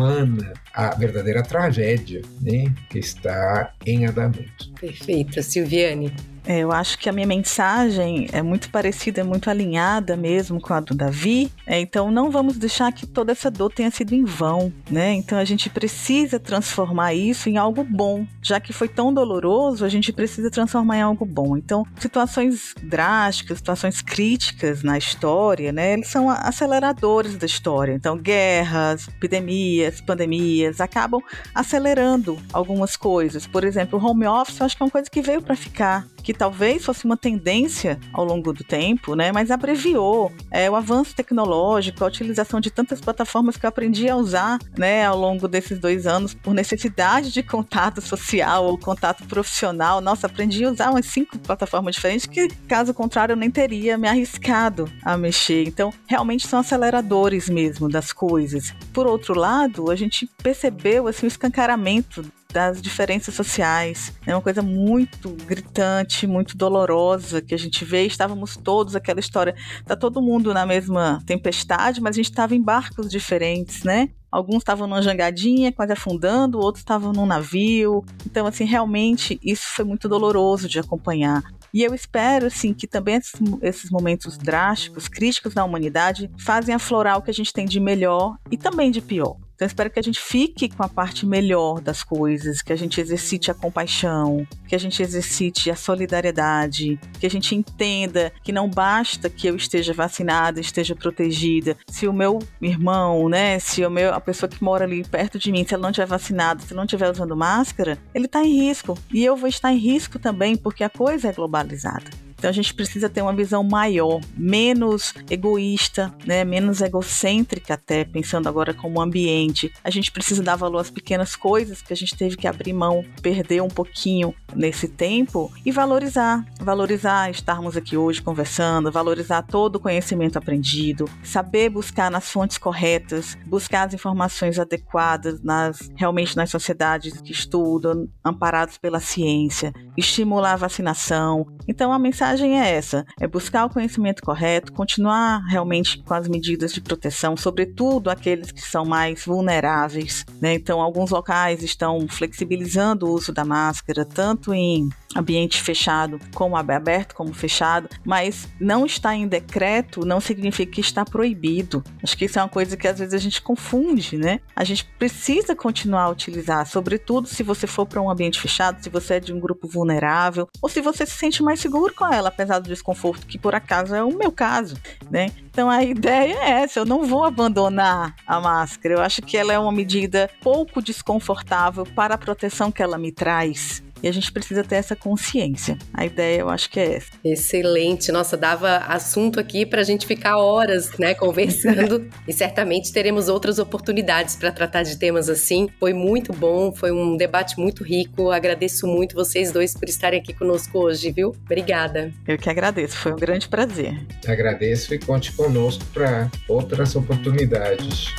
a verdadeira tragédia né, que está em andamento. Perfeito, Silviane. É, eu acho que a minha mensagem é muito parecida, é muito alinhada mesmo com a do Davi. É, então não vamos deixar que toda essa dor tenha sido em vão, né? Então a gente precisa transformar isso em algo bom, já que foi tão doloroso, a gente precisa transformar em algo bom. Então situações drásticas, situações críticas na história, né? Eles são aceleradores da história. Então guerras, epidemias, pandemias acabam acelerando algumas coisas. Por exemplo, o home office, eu acho que é uma coisa que veio para ficar que talvez fosse uma tendência ao longo do tempo, né? Mas abreviou é, o avanço tecnológico, a utilização de tantas plataformas que eu aprendi a usar, né, ao longo desses dois anos por necessidade de contato social ou contato profissional. Nossa, aprendi a usar umas cinco plataformas diferentes que, caso contrário, eu nem teria me arriscado a mexer. Então, realmente são aceleradores mesmo das coisas. Por outro lado, a gente percebeu assim o escancaramento das diferenças sociais. É uma coisa muito gritante, muito dolorosa que a gente vê. Estávamos todos, aquela história, tá todo mundo na mesma tempestade, mas a gente estava em barcos diferentes, né? Alguns estavam numa jangadinha, quase afundando, outros estavam num navio. Então, assim, realmente isso foi muito doloroso de acompanhar. E eu espero, assim, que também esses, esses momentos drásticos, críticos na humanidade, fazem aflorar o que a gente tem de melhor e também de pior. Então, espero que a gente fique com a parte melhor das coisas, que a gente exercite a compaixão, que a gente exercite a solidariedade, que a gente entenda que não basta que eu esteja vacinada, esteja protegida. Se o meu irmão, né, se o meu, a pessoa que mora ali perto de mim, se ela não estiver vacinada, se não estiver usando máscara, ele está em risco. E eu vou estar em risco também, porque a coisa é globalizada. Então a gente precisa ter uma visão maior, menos egoísta, né, menos egocêntrica até, pensando agora como ambiente. A gente precisa dar valor às pequenas coisas que a gente teve que abrir mão, perder um pouquinho nesse tempo e valorizar, valorizar estarmos aqui hoje conversando, valorizar todo o conhecimento aprendido, saber buscar nas fontes corretas, buscar as informações adequadas nas realmente nas sociedades que estudam, amparados pela ciência, estimular a vacinação. Então a mensagem mensagem é essa: é buscar o conhecimento correto, continuar realmente com as medidas de proteção, sobretudo aqueles que são mais vulneráveis. Né? Então, alguns locais estão flexibilizando o uso da máscara, tanto em ambiente fechado como aberto como fechado, mas não está em decreto não significa que está proibido. Acho que isso é uma coisa que às vezes a gente confunde, né? A gente precisa continuar a utilizar, sobretudo se você for para um ambiente fechado, se você é de um grupo vulnerável, ou se você se sente mais seguro com ela, apesar do desconforto, que por acaso é o meu caso, né? Então a ideia é essa, eu não vou abandonar a máscara. Eu acho que ela é uma medida pouco desconfortável para a proteção que ela me traz. E a gente precisa ter essa consciência. A ideia, eu acho que é essa. Excelente. Nossa, dava assunto aqui para a gente ficar horas, né, conversando. e certamente teremos outras oportunidades para tratar de temas assim. Foi muito bom, foi um debate muito rico. Agradeço muito vocês dois por estarem aqui conosco hoje, viu? Obrigada. Eu que agradeço, foi um grande prazer. Agradeço e conte conosco para outras oportunidades.